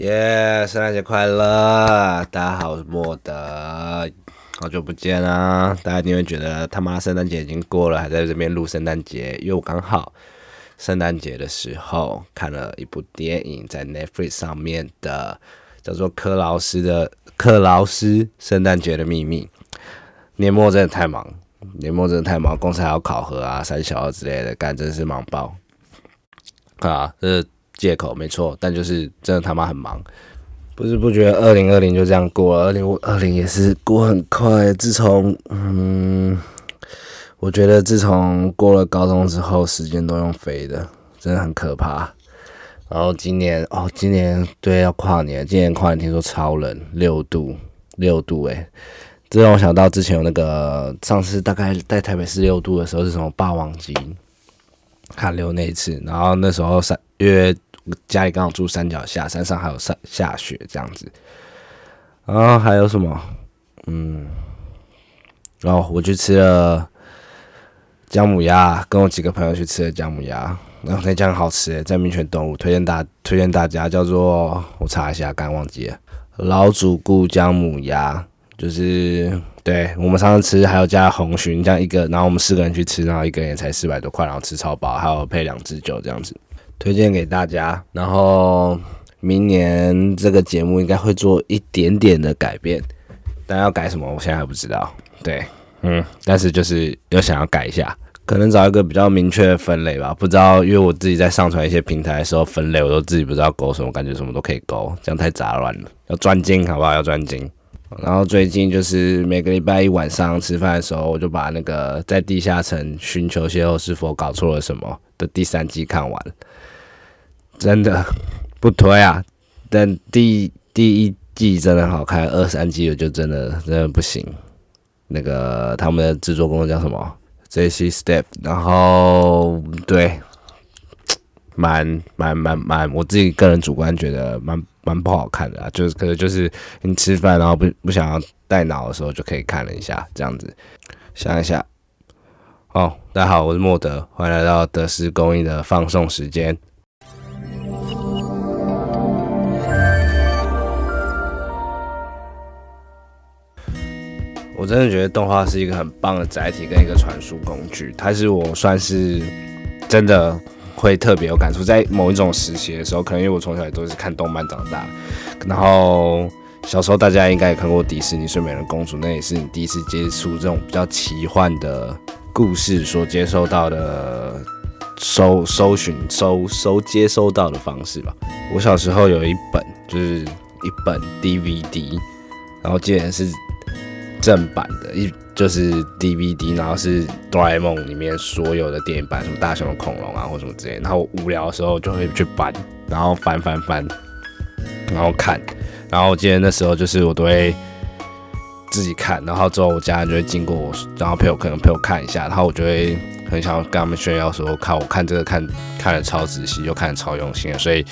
耶！圣诞节快乐！大家好，我是莫德，好久不见啊！大家一定会觉得他妈圣诞节已经过了，还在这边录圣诞节，因为我刚好圣诞节的时候看了一部电影，在 Netflix 上面的，叫做克劳斯的《克劳斯圣诞节的秘密》。年末真的太忙，年末真的太忙，公司还要考核啊、三小二之类的，干真是忙爆啊！这。借口没错，但就是真的他妈很忙，不知不觉二零二零就这样过了，二零二零也是过很快。自从嗯，我觉得自从过了高中之后，时间都用飞的，真的很可怕。然后今年哦，今年对要跨年，今年跨年听说超冷，六度六度诶，这让我想到之前有那个上次大概在台北市六度的时候是什么霸王级寒流那一次，然后那时候三月。家里刚好住山脚下，山上还有下下雪这样子，然后还有什么？嗯，然后我去吃了姜母鸭，跟我几个朋友去吃了姜母鸭，然后那家很好吃，在民权东路，推荐大推荐大家，叫做我查一下，刚忘记了，老主顾姜母鸭，就是对我们上次吃还有加红鲟，这样一个，然后我们四个人去吃，然后一个人也才四百多块，然后吃超饱，还有配两支酒这样子。推荐给大家，然后明年这个节目应该会做一点点的改变，但要改什么，我现在还不知道。对，嗯，但是就是有想要改一下，可能找一个比较明确的分类吧。不知道，因为我自己在上传一些平台的时候分类，我都自己不知道勾什么，感觉什么都可以勾，这样太杂乱了。要专精，好不好？要专精。然后最近就是每个礼拜一晚上吃饭的时候，我就把那个在地下城寻求邂逅是否搞错了什么的第三季看完。真的不推啊！但第第一季真的好看，二三季我就真的真的不行。那个他们的制作公司叫什么？J.C. Step。然后对，蛮蛮蛮蛮，我自己个人主观觉得蛮蛮不好看的啊。就是可能就是你吃饭然后不不想要带脑的时候就可以看了一下这样子。想一下，哦，大家好，我是莫德，欢迎来到德斯公益的放送时间。我真的觉得动画是一个很棒的载体跟一个传输工具，它是我算是真的会特别有感触，在某一种时期的时候，可能因为我从小也都是看动漫长大，然后小时候大家应该也看过迪士尼《睡美人公主》，那也是你第一次接触这种比较奇幻的故事所接受到的搜搜寻搜搜接收到的方式吧。我小时候有一本就是一本 DVD，然后记得是。正版的一就是 DVD，然后是哆啦 A 梦里面所有的电影版，什么大雄的恐龙啊或什么之类。然后无聊的时候就会去翻，然后翻翻翻，然后看。然后我记得那时候就是我都会自己看，然后之后我家人就会经过我，然后陪我可能陪我看一下，然后我就会很想要跟他们炫耀说，看我看这个看看的超仔细，又看的超用心，所以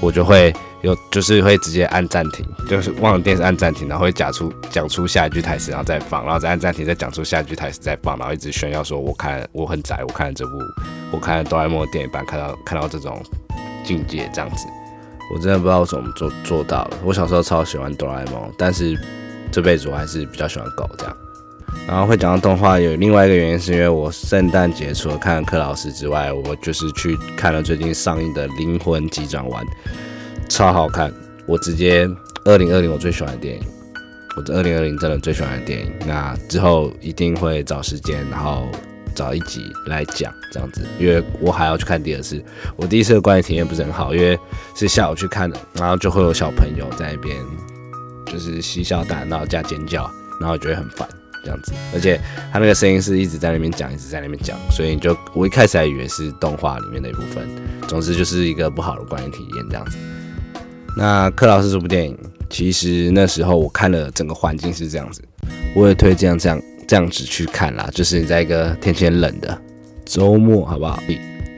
我就会。有就是会直接按暂停，就是忘了电视按暂停，然后会讲出讲出下一句台词，然后再放，然后再按暂停，再讲出下一句台词再放，然后一直炫耀说我看我很宅，我看了这部，我看了哆啦 A 梦的电影版，看到看到这种境界这样子，我真的不知道怎么做做到了。我小时候超喜欢哆啦 A 梦，但是这辈子我还是比较喜欢狗这样。然后会讲到动画有另外一个原因，是因为我圣诞节除了看柯老师之外，我就是去看了最近上映的《灵魂急转弯》。超好看！我直接二零二零我最喜欢的电影，我这二零二零真的最喜欢的电影。那之后一定会找时间，然后找一集来讲这样子，因为我还要去看第二次。我第一次的观影体验不是很好，因为是下午去看的，然后就会有小朋友在那边就是嬉笑打闹加尖叫，然后觉得很烦这样子。而且他那个声音是一直在那边讲，一直在那边讲，所以你就我一开始还以为是动画里面的一部分。总之就是一个不好的观影体验这样子。那克劳斯这部电影，其实那时候我看了整个环境是这样子，我也推荐这样这样子去看啦，就是你在一个天气很冷的周末，好不好？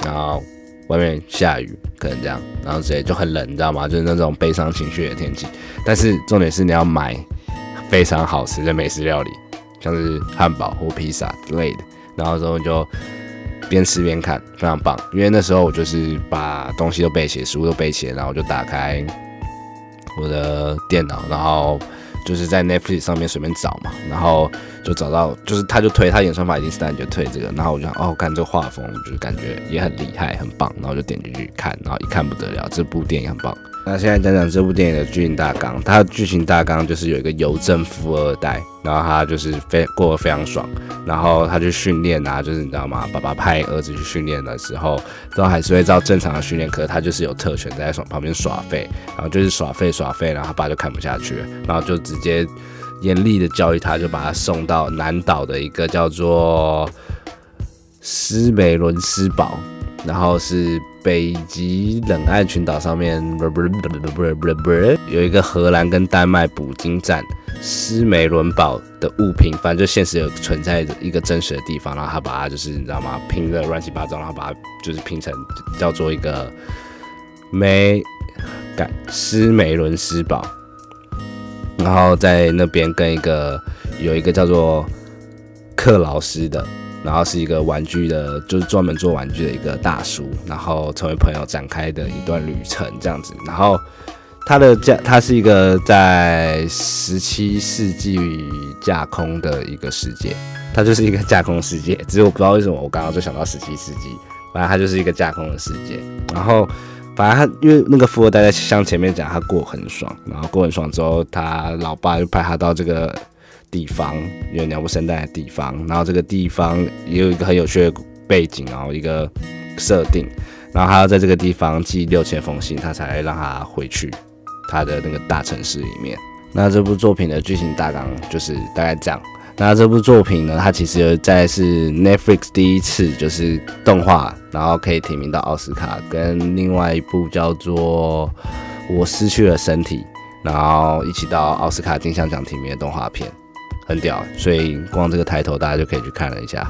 然后外面下雨，可能这样，然后直接就很冷，你知道吗？就是那种悲伤情绪的天气。但是重点是你要买非常好吃的美食料理，像是汉堡或披萨之类的，然后之后就。边吃边看，非常棒。因为那时候我就是把东西都备齐，食物都备齐，然后就打开我的电脑，然后就是在 Netflix 上面随便找嘛，然后就找到，就是他就推他演算法已经是单就推这个，然后我就想哦看这个画风，就是感觉也很厉害，很棒，然后就点进去看，然后一看不得了，这部电影很棒。那现在讲讲这部电影的剧情大纲。它的剧情大纲就是有一个邮政富二代，然后他就是非过得非常爽，然后他去训练啊，就是你知道吗？爸爸派儿子去训练的时候，都还是会照正常的训练，可是他就是有特权在爽旁边耍废，然后就是耍废耍废，然后他爸就看不下去，然后就直接严厉的教育他，就把他送到南岛的一个叫做斯梅伦斯堡。然后是北极冷岸群岛上面，不不不不不不不，有一个荷兰跟丹麦捕鲸站斯梅伦堡的物品，反正就现实有存在一个真实的地方，然后他把它就是你知道吗，拼的乱七八糟，然后把它就是拼成叫做一个梅感斯梅伦斯堡，然后在那边跟一个有一个叫做克劳斯的。然后是一个玩具的，就是专门做玩具的一个大叔，然后成为朋友展开的一段旅程这样子。然后他的架，他是一个在十七世纪架空的一个世界，它就是一个架空世界。只是我不知道为什么我刚刚就想到十七世纪，反正它就是一个架空的世界。然后反正他因为那个富二代在像前面讲，他过很爽，然后过很爽之后，他老爸就派他到这个。地方有鸟不生蛋的地方，然后这个地方也有一个很有趣的背景，然后一个设定，然后他要在这个地方寄六千封信，他才让他回去他的那个大城市里面。那这部作品的剧情大纲就是大概这样。那这部作品呢，它其实在是 Netflix 第一次就是动画，然后可以提名到奥斯卡，跟另外一部叫做《我失去了身体》，然后一起到奥斯卡金像奖提名的动画片。很屌，所以光这个抬头大家就可以去看了一下。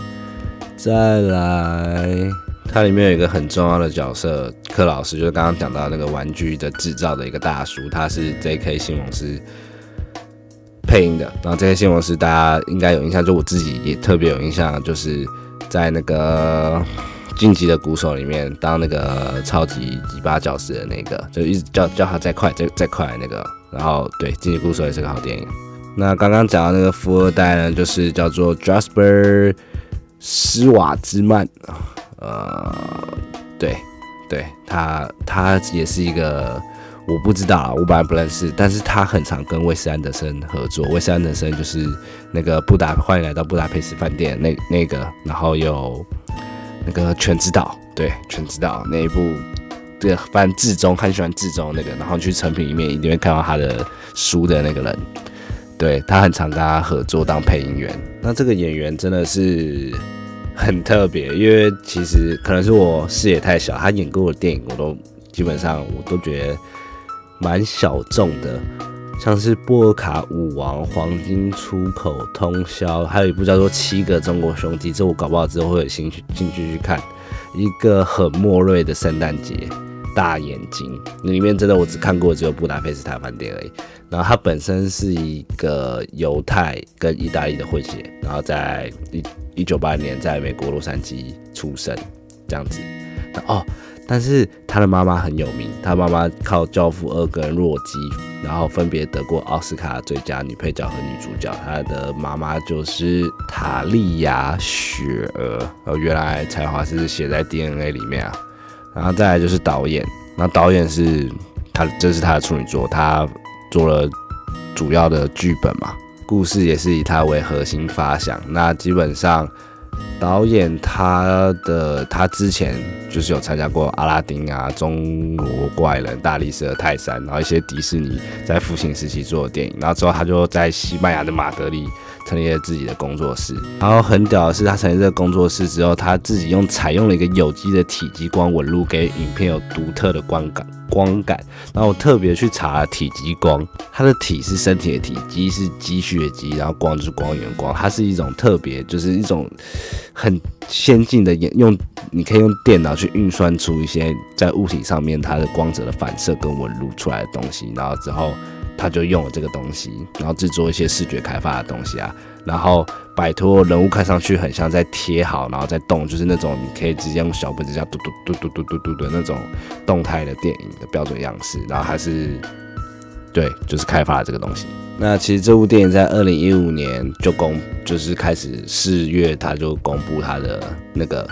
再来，它里面有一个很重要的角色，柯老师，就是刚刚讲到那个玩具的制造的一个大叔，他是 J.K. 新闻师配音的。然后 J.K. 新闻师大家应该有印象，就我自己也特别有印象，就是在那个《晋级的鼓手》里面当那个超级几巴教师的那个，就一直叫叫他再快再再快那个。然后对，《晋级鼓手》也是个好电影。那刚刚讲的那个富二代呢，就是叫做 Jasper 施瓦兹曼呃，对，对他，他也是一个我不知道，我本来不认识，但是他很常跟魏斯安德森合作。魏斯安德森就是那个布达，欢迎来到布达佩斯饭店那那个，然后有那个全知道，对，全知道那一部，对，反正志中很喜欢志中那个，然后去成品里面一定会看到他的书的那个人。对他很常跟他合作当配音员，那这个演员真的是很特别，因为其实可能是我视野太小，他演过的电影我都基本上我都觉得蛮小众的，像是波尔卡舞王、黄金出口、通宵，还有一部叫做《七个中国兄弟》，这我搞不好之后会有兴趣进去去看，一个很莫瑞的圣诞节。大眼睛，那里面真的我只看过只有布达佩斯大饭店而已。然后他本身是一个犹太跟意大利的混血，然后在一一九八零年在美国洛杉矶出生，这样子。哦，但是他的妈妈很有名，他妈妈靠《教父二》跟《弱鸡》，然后分别得过奥斯卡最佳女配角和女主角。他的妈妈就是塔利亚·雪儿，哦，原来才华是写在 DNA 里面啊。然后再来就是导演，那导演是他，这是他的处女作，他做了主要的剧本嘛，故事也是以他为核心发想。那基本上导演他的他之前就是有参加过阿拉丁啊、中国怪人、大力士的泰山，然后一些迪士尼在复兴时期做的电影，然后之后他就在西班牙的马德里。成立了自己的工作室，然后很屌的是，他成立这个工作室之后，他自己用采用了一个有机的体积光纹路，给影片有独特的光感。光感。然后我特别去查了体积光，它的体是身体的体，积是积蓄的积，然后光就是光源光，它是一种特别，就是一种很先进的用，你可以用电脑去运算出一些在物体上面它的光泽的反射跟纹路出来的东西，然后之后。他就用了这个东西，然后制作一些视觉开发的东西啊，然后摆脱人物看上去很像在贴好，然后再动，就是那种你可以直接用小本子这样嘟嘟嘟嘟嘟嘟嘟的那种动态的电影的标准样式，然后还是对，就是开发了这个东西。那其实这部电影在二零一五年就公，就是开始四月他就公布他的那个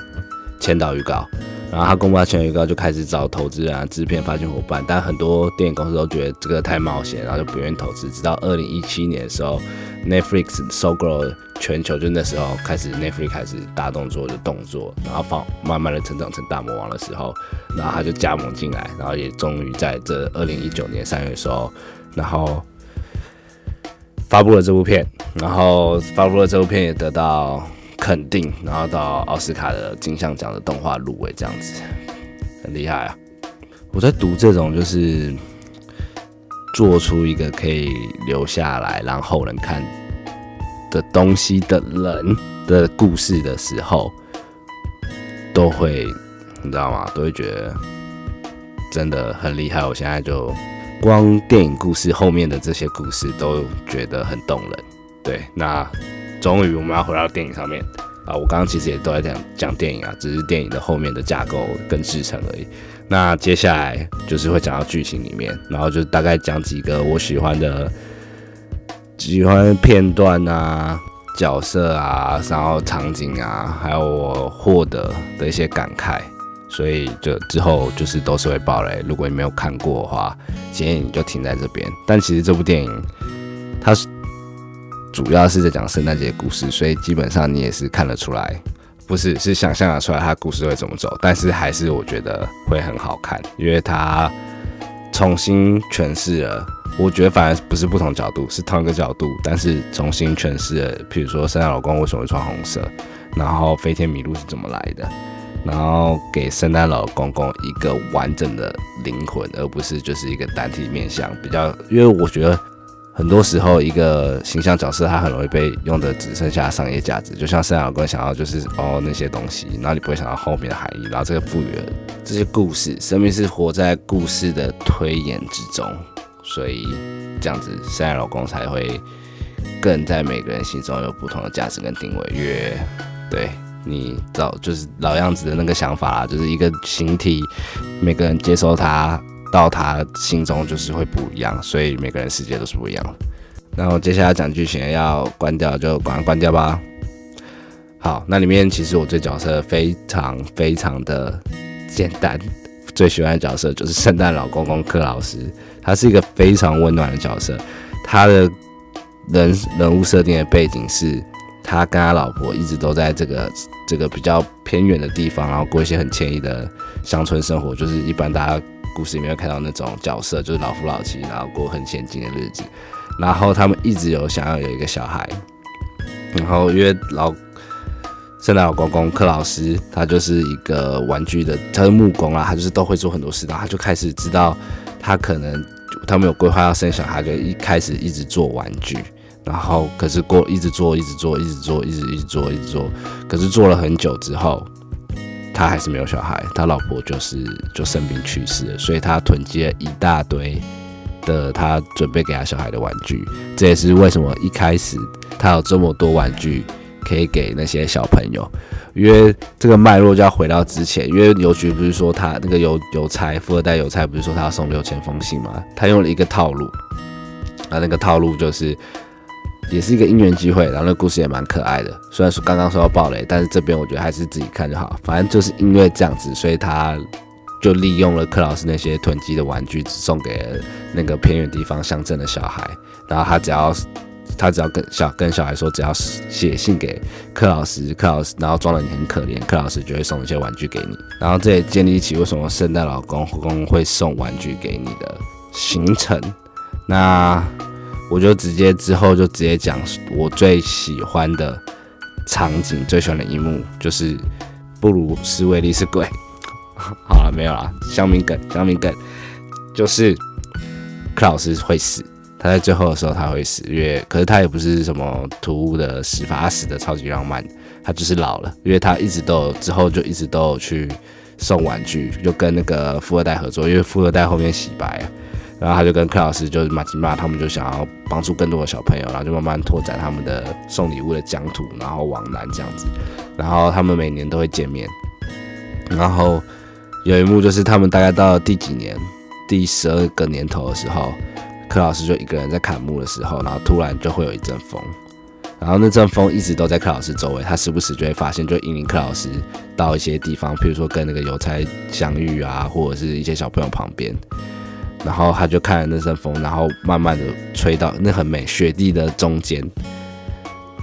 签导预告，然后他公布他签导预告就开始找投资人、啊、制片、发行伙伴，但很多电影公司都觉得这个太冒险，然后就不愿意投资。直到二零一七年的时候，Netflix 收购了全球，就那时候开始 Netflix 开始大动作的动作，然后放慢慢的成长成大魔王的时候，然后他就加盟进来，然后也终于在这二零一九年三月的时候，然后。发布了这部片，然后发布了这部片也得到肯定，然后到奥斯卡的金像奖的动画入围，这样子很厉害啊！我在读这种就是做出一个可以留下来让后人看的东西的人的故事的时候，都会你知道吗？都会觉得真的很厉害。我现在就。光电影故事后面的这些故事都觉得很动人，对。那终于我们要回到电影上面啊！我刚刚其实也都在讲讲电影啊，只是电影的后面的架构跟制成而已。那接下来就是会讲到剧情里面，然后就大概讲几个我喜欢的、喜欢片段啊、角色啊，然后场景啊，还有我获得的一些感慨。所以就之后就是都是会爆雷。如果你没有看过的话，建议你就停在这边。但其实这部电影它是主要是在讲圣诞节故事，所以基本上你也是看得出来，不是是想象得出来它故事会怎么走。但是还是我觉得会很好看，因为它重新诠释了。我觉得反而不是不同角度，是同一个角度，但是重新诠释了。比如说圣诞老公为什么会穿红色，然后飞天麋鹿是怎么来的。然后给圣诞老公公一个完整的灵魂，而不是就是一个单体面相。比较，因为我觉得很多时候一个形象角色，他很容易被用的只剩下商业价值。就像圣诞老公想要就是哦那些东西，然后你不会想到后面的含义。然后这个赋予了这些故事，生命是活在故事的推演之中，所以这样子圣诞老公才会更在每个人心中有不同的价值跟定位。越对。你找就是老样子的那个想法啦，就是一个形体，每个人接受它到他心中就是会不一样，所以每个人世界都是不一样的。那我接下来讲剧情，要关掉就赶快关掉吧。好，那里面其实我最角色非常非常的简单，最喜欢的角色就是圣诞老公公克劳斯，他是一个非常温暖的角色，他的人人物设定的背景是。他跟他老婆一直都在这个这个比较偏远的地方，然后过一些很惬意的乡村生活，就是一般大家故事里面会看到那种角色，就是老夫老妻，然后过很恬静的日子。然后他们一直有想要有一个小孩，然后因为老圣诞老公公克劳斯，他就是一个玩具的，他是木工啊，他就是都会做很多事，然后他就开始知道他可能他们有规划要生小孩，就一开始一直做玩具。然后，可是过一直做，一直做，一直做，一直一直做，一直做。可是做了很久之后，他还是没有小孩，他老婆就是就生病去世了。所以他囤积了一大堆的他准备给他小孩的玩具。这也是为什么一开始他有这么多玩具可以给那些小朋友。因为这个脉络就要回到之前，因为邮局不是说他那个邮邮差富二代邮差不是说他要送六千封信吗？他用了一个套路，啊，那个套路就是。也是一个因缘机会，然后那故事也蛮可爱的。虽然说刚刚说要爆雷，但是这边我觉得还是自己看就好。反正就是因为这样子，所以他就利用了克老师那些囤积的玩具，只送给那个偏远地方乡镇的小孩。然后他只要他只要跟小跟小孩说，只要写信给克老师，克老师然后装的你很可怜，克老师就会送一些玩具给你。然后这也建立起为什么圣诞老公公会送玩具给你的行程。那。我就直接之后就直接讲我最喜欢的场景，最喜欢的一幕就是布鲁斯威利是鬼。好了，没有了，香明梗，香明梗，就是克老师会死，他在最后的时候他会死，因为可是他也不是什么突兀的死法，他死的超级浪漫，他就是老了，因为他一直都有之后就一直都有去送玩具，就跟那个富二代合作，因为富二代后面洗白啊。然后他就跟克老师，就是马吉玛，他们就想要帮助更多的小朋友，然后就慢慢拓展他们的送礼物的疆土，然后往南这样子。然后他们每年都会见面。然后有一幕就是他们大概到了第几年，第十二个年头的时候，柯老师就一个人在砍木的时候，然后突然就会有一阵风，然后那阵风一直都在柯老师周围，他时不时就会发现，就引领柯老师到一些地方，譬如说跟那个邮差相遇啊，或者是一些小朋友旁边，然后他就看着那阵风，然后慢慢的吹到那很美雪地的中间，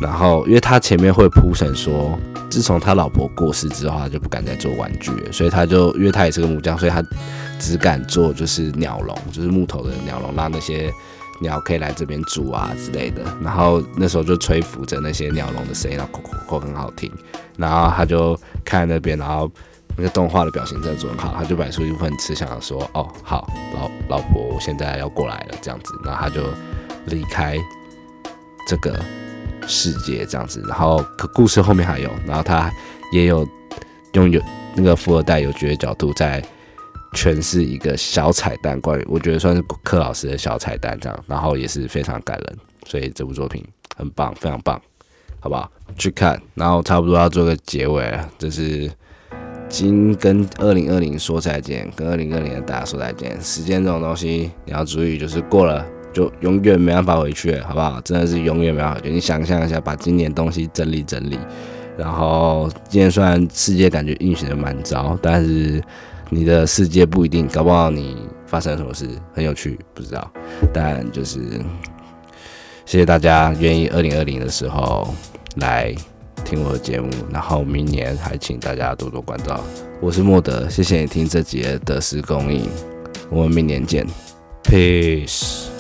然后因为他前面会铺陈说，自从他老婆过世之后，他就不敢再做玩具了，所以他就因为他也是个木匠，所以他只敢做就是鸟笼，就是木头的鸟笼，让那些鸟可以来这边住啊之类的。然后那时候就吹拂着那些鸟笼的声音，然后咕咕咕很好听。然后他就看那边，然后那个动画的表情真的做很好，他就摆出一副很慈祥的说：“哦，好，老老婆，我现在要过来了。”这样子，然后他就离开这个世界，这样子。然后可故事后面还有，然后他也有用有那个富二代有角的角度在。诠释一个小彩蛋，关于我觉得算是柯老师的小彩蛋，这样，然后也是非常感人，所以这部作品很棒，非常棒，好不好？去看，然后差不多要做个结尾了，这是今跟二零二零说再见，跟二零二零的大家说再见。时间这种东西，你要注意，就是过了就永远没办法回去，好不好？真的是永远没办法回去。你想象一下，把今年东西整理整理，然后今年虽然世界感觉运行的蛮糟，但是。你的世界不一定，搞不好你发生什么事很有趣，不知道。但就是谢谢大家愿意二零二零的时候来听我的节目，然后明年还请大家多多关照。我是莫德，谢谢你听这节的施公益，我们明年见，peace。